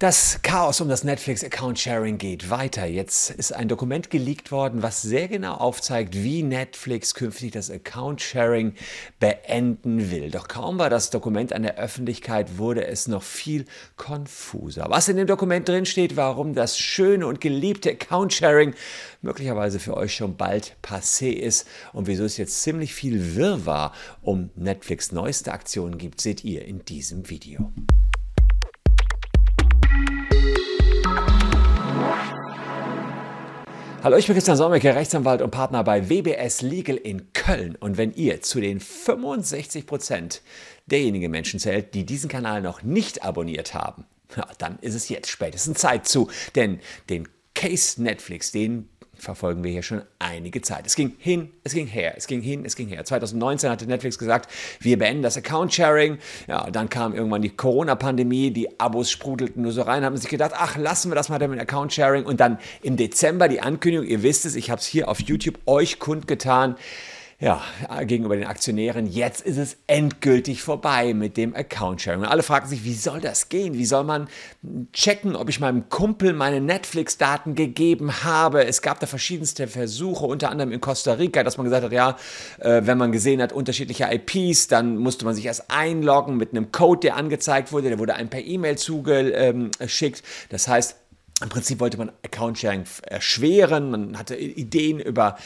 Das Chaos um das Netflix Account Sharing geht weiter. Jetzt ist ein Dokument geleakt worden, was sehr genau aufzeigt, wie Netflix künftig das Account Sharing beenden will. Doch kaum war das Dokument an der Öffentlichkeit, wurde es noch viel konfuser. Was in dem Dokument drin steht, warum das schöne und geliebte Account Sharing möglicherweise für euch schon bald passé ist und wieso es jetzt ziemlich viel Wirrwarr um Netflix neueste Aktionen gibt, seht ihr in diesem Video. Hallo, ich bin Christian Solmecke, Rechtsanwalt und Partner bei WBS Legal in Köln. Und wenn ihr zu den 65 Prozent derjenigen Menschen zählt, die diesen Kanal noch nicht abonniert haben, dann ist es jetzt spätestens Zeit zu. Denn den Case Netflix, den verfolgen wir hier schon einige Zeit. Es ging hin, es ging her, es ging hin, es ging her. 2019 hatte Netflix gesagt, wir beenden das Account-Sharing. Ja, dann kam irgendwann die Corona-Pandemie, die Abos sprudelten nur so rein, haben sich gedacht, ach, lassen wir das mal mit Account-Sharing. Und dann im Dezember die Ankündigung, ihr wisst es, ich habe es hier auf YouTube euch kundgetan, ja, gegenüber den Aktionären, jetzt ist es endgültig vorbei mit dem Account-Sharing. Und alle fragen sich, wie soll das gehen? Wie soll man checken, ob ich meinem Kumpel meine Netflix-Daten gegeben habe? Es gab da verschiedenste Versuche, unter anderem in Costa Rica, dass man gesagt hat, ja, äh, wenn man gesehen hat, unterschiedliche IPs, dann musste man sich erst einloggen mit einem Code, der angezeigt wurde, der wurde einem per E-Mail zugeschickt. Das heißt, im Prinzip wollte man Account-Sharing erschweren, man hatte Ideen über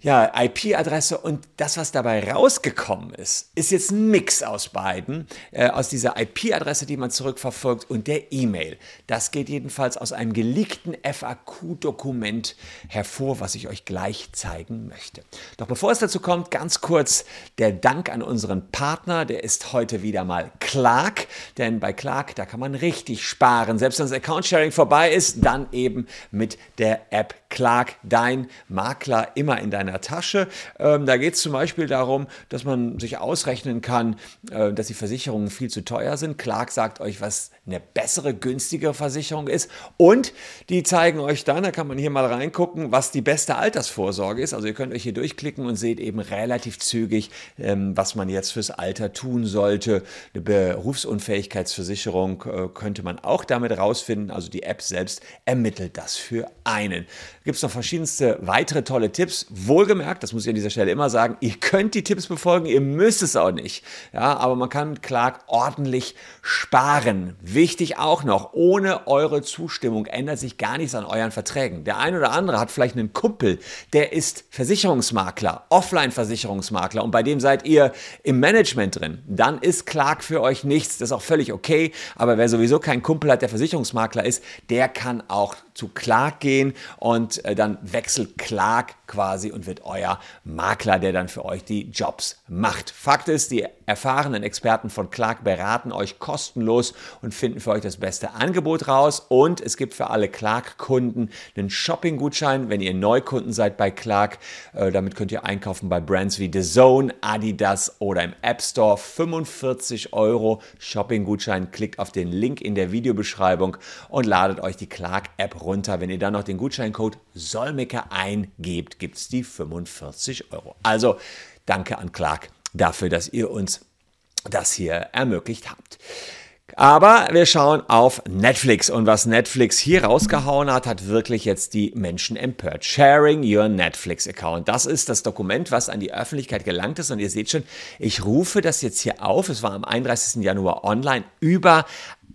ja, IP-Adresse und das, was dabei rausgekommen ist, ist jetzt ein Mix aus beiden, äh, aus dieser IP-Adresse, die man zurückverfolgt und der E-Mail. Das geht jedenfalls aus einem geleakten FAQ-Dokument hervor, was ich euch gleich zeigen möchte. Doch bevor es dazu kommt, ganz kurz der Dank an unseren Partner, der ist heute wieder mal Clark, denn bei Clark, da kann man richtig sparen. Selbst wenn das Account-Sharing vorbei ist, dann eben mit der App Clark, dein Makler immer in deiner Tasche. Ähm, da geht es zum Beispiel darum, dass man sich ausrechnen kann, äh, dass die Versicherungen viel zu teuer sind. Clark sagt euch, was eine bessere, günstigere Versicherung ist. Und die zeigen euch dann, da kann man hier mal reingucken, was die beste Altersvorsorge ist. Also ihr könnt euch hier durchklicken und seht eben relativ zügig, ähm, was man jetzt fürs Alter tun sollte. Eine Berufsunfähigkeitsversicherung äh, könnte man auch damit rausfinden. Also die App selbst ermittelt das für einen gibt es noch verschiedenste weitere tolle Tipps. Wohlgemerkt, das muss ich an dieser Stelle immer sagen, ihr könnt die Tipps befolgen, ihr müsst es auch nicht. Ja, aber man kann Clark ordentlich sparen. Wichtig auch noch, ohne eure Zustimmung ändert sich gar nichts an euren Verträgen. Der ein oder andere hat vielleicht einen Kumpel, der ist Versicherungsmakler, Offline-Versicherungsmakler und bei dem seid ihr im Management drin. Dann ist Clark für euch nichts. Das ist auch völlig okay. Aber wer sowieso keinen Kumpel hat, der Versicherungsmakler ist, der kann auch zu Clark gehen und äh, dann wechselt Clark quasi und wird euer Makler, der dann für euch die Jobs macht. Fakt ist, die erfahrenen Experten von Clark beraten euch kostenlos und finden für euch das beste Angebot raus. Und es gibt für alle Clark-Kunden einen Shopping-Gutschein, wenn ihr Neukunden seid bei Clark. Äh, damit könnt ihr einkaufen bei Brands wie The Zone, Adidas oder im App Store. 45 Euro Shopping-Gutschein. Klickt auf den Link in der Videobeschreibung und ladet euch die Clark-App runter. Wenn ihr dann noch den Gutscheincode Solmecke eingebt, gibt es die 45 Euro. Also danke an Clark dafür, dass ihr uns das hier ermöglicht habt. Aber wir schauen auf Netflix und was Netflix hier rausgehauen hat, hat wirklich jetzt die Menschen empört. Sharing your Netflix Account. Das ist das Dokument, was an die Öffentlichkeit gelangt ist und ihr seht schon, ich rufe das jetzt hier auf. Es war am 31. Januar online über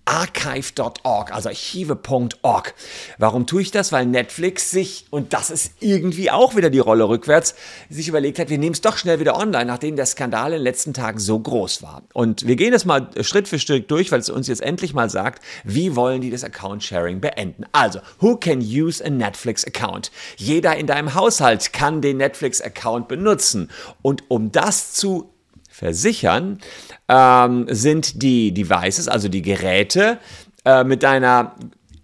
archive.org, also archive.org. Warum tue ich das? Weil Netflix sich, und das ist irgendwie auch wieder die Rolle rückwärts, sich überlegt hat, wir nehmen es doch schnell wieder online, nachdem der Skandal in den letzten Tagen so groß war. Und wir gehen das mal Schritt für Schritt durch, weil es uns jetzt endlich mal sagt, wie wollen die das Account-Sharing beenden. Also, who can use a Netflix-Account? Jeder in deinem Haushalt kann den Netflix-Account benutzen. Und um das zu versichern, ähm, sind die Devices, also die Geräte, äh, mit deiner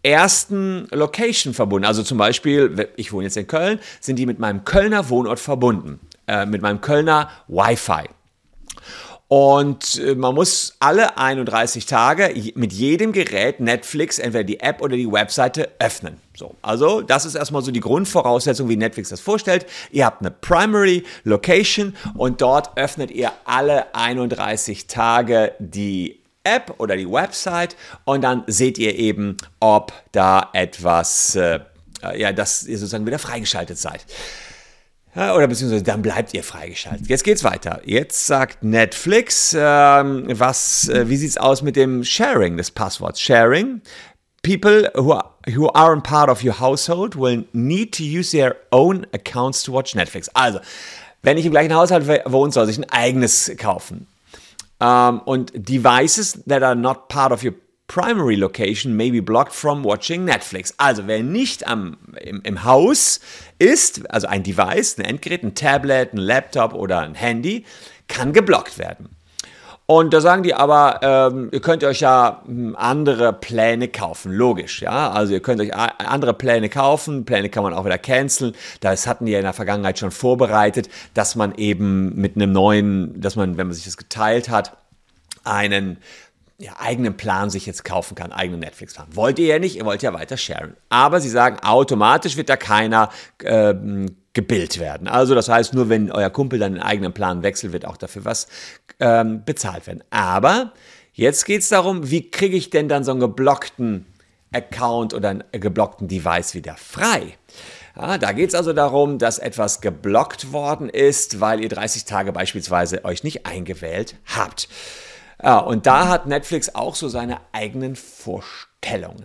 ersten Location verbunden. Also zum Beispiel, ich wohne jetzt in Köln, sind die mit meinem Kölner Wohnort verbunden, äh, mit meinem Kölner Wi-Fi. Und äh, man muss alle 31 Tage mit jedem Gerät Netflix, entweder die App oder die Webseite, öffnen. So, also das ist erstmal so die Grundvoraussetzung, wie Netflix das vorstellt. Ihr habt eine Primary Location und dort öffnet ihr alle 31 Tage die App oder die Website und dann seht ihr eben, ob da etwas, äh, ja, dass ihr sozusagen wieder freigeschaltet seid. Oder beziehungsweise dann bleibt ihr freigeschaltet. Jetzt geht's weiter. Jetzt sagt Netflix, ähm, was, äh, wie sieht's aus mit dem Sharing des Passworts? Sharing. People who, are, who aren't part of your household will need to use their own accounts to watch Netflix. Also, wenn ich im gleichen Haushalt wohne, soll ich ein eigenes kaufen. Um, und devices that are not part of your primary location may be blocked from watching Netflix. Also wer nicht am, im, im Haus ist, also ein Device, ein Endgerät, ein Tablet, ein Laptop oder ein Handy, kann geblockt werden. Und da sagen die aber, ähm, ihr könnt euch ja hm, andere Pläne kaufen, logisch, ja. Also ihr könnt euch andere Pläne kaufen, Pläne kann man auch wieder canceln. Das hatten die ja in der Vergangenheit schon vorbereitet, dass man eben mit einem neuen, dass man, wenn man sich das geteilt hat, einen ja, eigenen Plan sich jetzt kaufen kann, eigenen Netflix-Plan. Wollt ihr ja nicht, ihr wollt ja weiter sharen. Aber sie sagen, automatisch wird da keiner ähm, gebildet werden. Also das heißt, nur wenn euer Kumpel dann den eigenen Plan wechselt, wird auch dafür was ähm, bezahlt werden. Aber jetzt geht es darum, wie kriege ich denn dann so einen geblockten Account oder einen geblockten Device wieder frei? Ja, da geht es also darum, dass etwas geblockt worden ist, weil ihr 30 Tage beispielsweise euch nicht eingewählt habt. Ja, und da hat Netflix auch so seine eigenen Vorstellungen.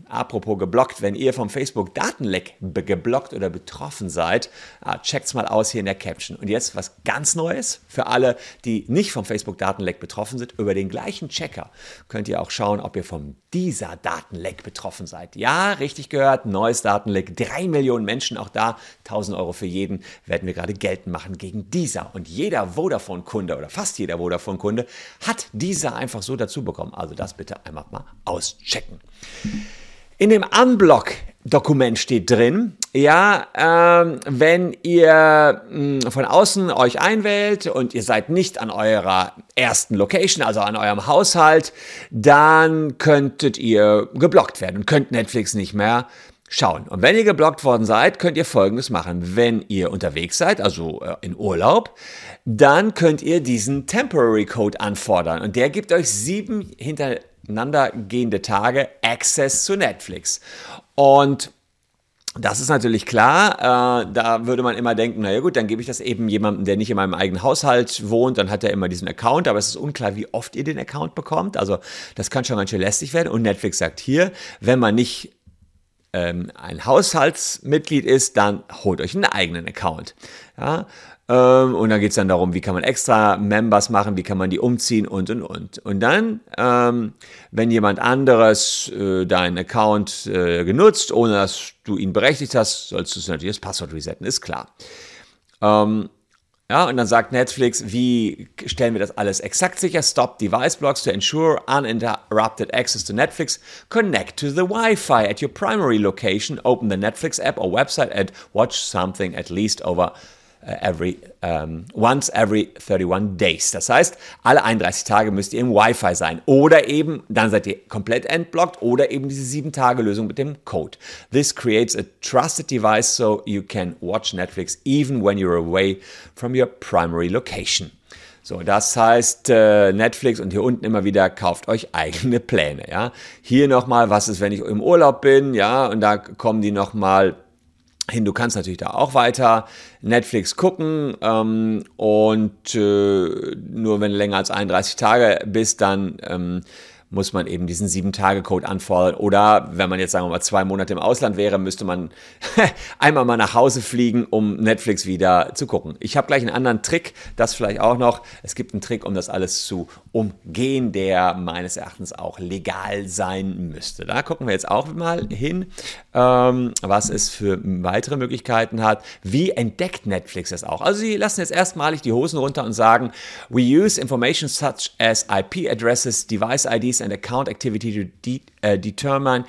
Apropos geblockt, wenn ihr vom Facebook Datenleck geblockt oder betroffen seid, ah, checkt's mal aus hier in der Caption. Und jetzt was ganz Neues für alle, die nicht vom Facebook Datenleck betroffen sind. Über den gleichen Checker könnt ihr auch schauen, ob ihr vom dieser Datenleck betroffen seid. Ja, richtig gehört, neues Datenleck. Drei Millionen Menschen, auch da 1000 Euro für jeden, werden wir gerade geltend machen gegen dieser. Und jeder Vodafone-Kunde oder fast jeder Vodafone-Kunde hat dieser einfach so dazu bekommen. Also das bitte einmal mal auschecken. In dem Unblock Dokument steht drin, ja, ähm, wenn ihr mh, hm, von außen euch einwählt und ihr seid nicht an eurer ersten Location, also an eurem Haushalt, dann könntet ihr geblockt werden und könnt Netflix nicht mehr schauen. Und wenn ihr geblockt worden seid, könnt ihr Folgendes machen. Wenn ihr unterwegs seid, also äh, in Urlaub, dann könnt ihr diesen Temporary Code anfordern und der gibt euch sieben hintereinander gehende Tage Access zu Netflix. Und das ist natürlich klar. Äh, da würde man immer denken, naja gut, dann gebe ich das eben jemandem, der nicht in meinem eigenen Haushalt wohnt, dann hat er immer diesen Account, aber es ist unklar, wie oft ihr den Account bekommt. Also das kann schon ganz schön lästig werden. Und Netflix sagt hier, wenn man nicht ähm, ein Haushaltsmitglied ist, dann holt euch einen eigenen Account. Ja? Ähm, und dann geht es dann darum, wie kann man extra Members machen, wie kann man die umziehen und und und. Und dann, ähm, wenn jemand anderes äh, deinen Account äh, genutzt, ohne dass du ihn berechtigt hast, sollst du natürlich das Passwort resetten, ist klar. Ähm, ja, und dann sagt Netflix, wie stellen wir das alles exakt sicher? Stop device blocks to ensure uninterrupted access to Netflix. Connect to the Wi-Fi at your primary location. Open the Netflix app or website and watch something at least over every, um, ähm, once every 31 days. Das heißt, alle 31 Tage müsst ihr im Wi-Fi sein. Oder eben, dann seid ihr komplett entblockt oder eben diese 7-Tage-Lösung mit dem Code. This creates a trusted device so you can watch Netflix even when you're away from your primary location. So, das heißt, äh, Netflix und hier unten immer wieder kauft euch eigene Pläne, ja. Hier nochmal, was ist, wenn ich im Urlaub bin, ja, und da kommen die nochmal hin. Du kannst natürlich da auch weiter Netflix gucken ähm, und äh, nur wenn du länger als 31 Tage bist, dann ähm, muss man eben diesen Sieben-Tage-Code anfordern. Oder wenn man jetzt sagen wir mal zwei Monate im Ausland wäre, müsste man einmal mal nach Hause fliegen, um Netflix wieder zu gucken. Ich habe gleich einen anderen Trick, das vielleicht auch noch. Es gibt einen Trick, um das alles zu umgehen, der meines Erachtens auch legal sein müsste. Da gucken wir jetzt auch mal hin, ähm, was es für weitere Möglichkeiten hat. Wie entdeckt Netflix das auch? Also sie lassen jetzt erstmalig die Hosen runter und sagen, we use information such as IP addresses, device IDs and account activity to de uh, determine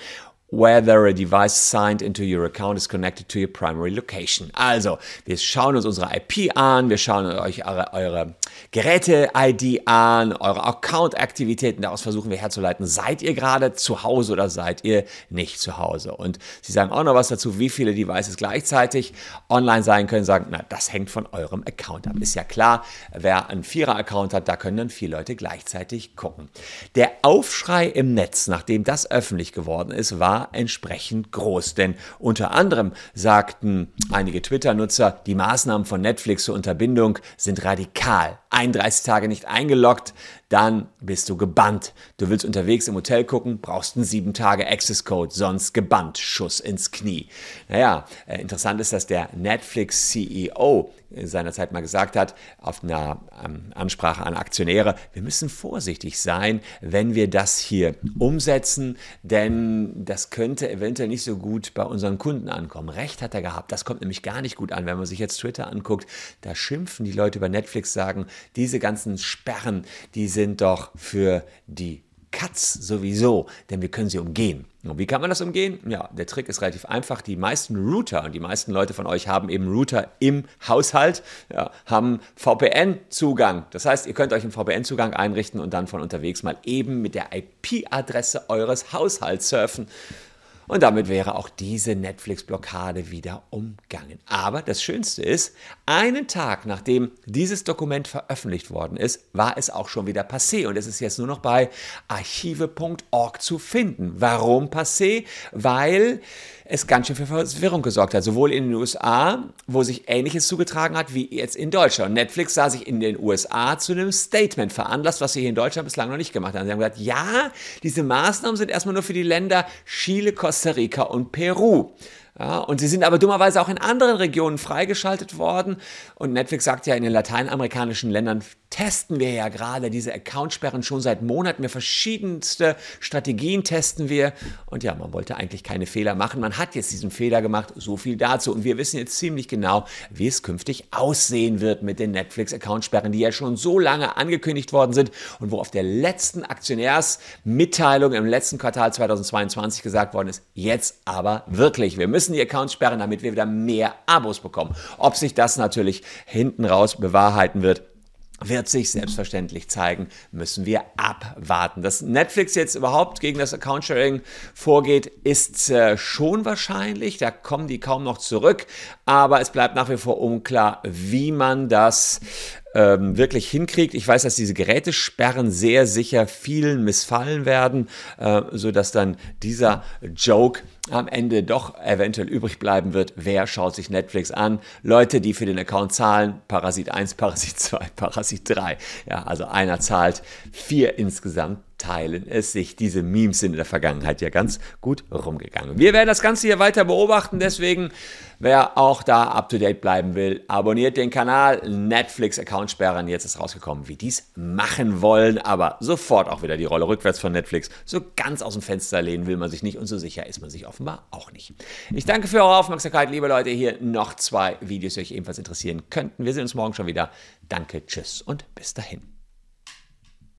whether a device signed into your account is connected to your primary location. Also, wir schauen uns unsere IP an, wir schauen euch eure, eure Geräte-ID an, eure Account-Aktivitäten, daraus versuchen wir herzuleiten, seid ihr gerade zu Hause oder seid ihr nicht zu Hause? Und sie sagen auch noch was dazu, wie viele Devices gleichzeitig online sein können, sagen, na, das hängt von eurem Account ab. Ist ja klar, wer einen Vierer-Account hat, da können dann vier Leute gleichzeitig gucken. Der Aufschrei im Netz, nachdem das öffentlich geworden ist, war entsprechend groß. Denn unter anderem sagten einige Twitter-Nutzer, die Maßnahmen von Netflix zur Unterbindung sind radikal. 31 Tage nicht eingeloggt, dann bist du gebannt. Du willst unterwegs im Hotel gucken, brauchst einen 7 Tage Access Code, sonst gebannt, Schuss ins Knie. Naja, äh, interessant ist, dass der Netflix CEO seinerzeit mal gesagt hat, auf einer ähm, Ansprache an Aktionäre, wir müssen vorsichtig sein, wenn wir das hier umsetzen, denn das könnte eventuell nicht so gut bei unseren Kunden ankommen. Recht hat er gehabt, das kommt nämlich gar nicht gut an, wenn man sich jetzt Twitter anguckt, da schimpfen die Leute über Netflix, sagen, diese ganzen Sperren, die sind doch für die Cuts sowieso, denn wir können sie umgehen. Und wie kann man das umgehen? Ja, der Trick ist relativ einfach. Die meisten Router und die meisten Leute von euch haben eben Router im Haushalt, ja, haben VPN-Zugang. Das heißt, ihr könnt euch einen VPN-Zugang einrichten und dann von unterwegs mal eben mit der IP-Adresse eures Haushalts surfen. Und damit wäre auch diese Netflix-Blockade wieder umgangen. Aber das Schönste ist, einen Tag nachdem dieses Dokument veröffentlicht worden ist, war es auch schon wieder passé. Und es ist jetzt nur noch bei archive.org zu finden. Warum passé? Weil es ganz schön für Verwirrung gesorgt hat. Sowohl in den USA, wo sich Ähnliches zugetragen hat, wie jetzt in Deutschland. Netflix sah sich in den USA zu einem Statement veranlasst, was sie hier in Deutschland bislang noch nicht gemacht haben. Sie haben gesagt, ja, diese Maßnahmen sind erstmal nur für die Länder Chile, Costa Rica und Peru. Ja, und sie sind aber dummerweise auch in anderen Regionen freigeschaltet worden. Und Netflix sagt ja, in den lateinamerikanischen Ländern testen wir ja gerade diese Accountsperren schon seit Monaten. Wir verschiedenste Strategien testen wir. Und ja, man wollte eigentlich keine Fehler machen. Man hat jetzt diesen Fehler gemacht. So viel dazu. Und wir wissen jetzt ziemlich genau, wie es künftig aussehen wird mit den Netflix-Accountsperren, die ja schon so lange angekündigt worden sind und wo auf der letzten Aktionärsmitteilung im letzten Quartal 2022 gesagt worden ist, jetzt aber wirklich. Wir müssen die Accounts sperren, damit wir wieder mehr Abos bekommen. Ob sich das natürlich hinten raus bewahrheiten wird, wird sich selbstverständlich zeigen, müssen wir abwarten. Dass Netflix jetzt überhaupt gegen das Account-Sharing vorgeht, ist äh, schon wahrscheinlich. Da kommen die kaum noch zurück. Aber es bleibt nach wie vor unklar, wie man das ähm, wirklich hinkriegt. Ich weiß, dass diese Gerätesperren sehr sicher vielen missfallen werden, äh, sodass dann dieser Joke am Ende doch eventuell übrig bleiben wird. Wer schaut sich Netflix an? Leute, die für den Account zahlen, Parasit 1, Parasit 2, Parasit 3. Ja, also einer zahlt vier insgesamt teilen es sich. Diese Memes sind in der Vergangenheit ja ganz gut rumgegangen. Wir werden das Ganze hier weiter beobachten, deswegen, wer auch da up to date bleiben will, abonniert den Kanal. Netflix-Account sperren. Jetzt ist rausgekommen, wie die es machen wollen, aber sofort auch wieder die Rolle rückwärts von Netflix. So ganz aus dem Fenster lehnen will man sich nicht und so sicher ist man sich offenbar auch nicht. Ich danke für eure Aufmerksamkeit, liebe Leute. Hier noch zwei Videos, die euch ebenfalls interessieren könnten. Wir sehen uns morgen schon wieder. Danke, tschüss und bis dahin.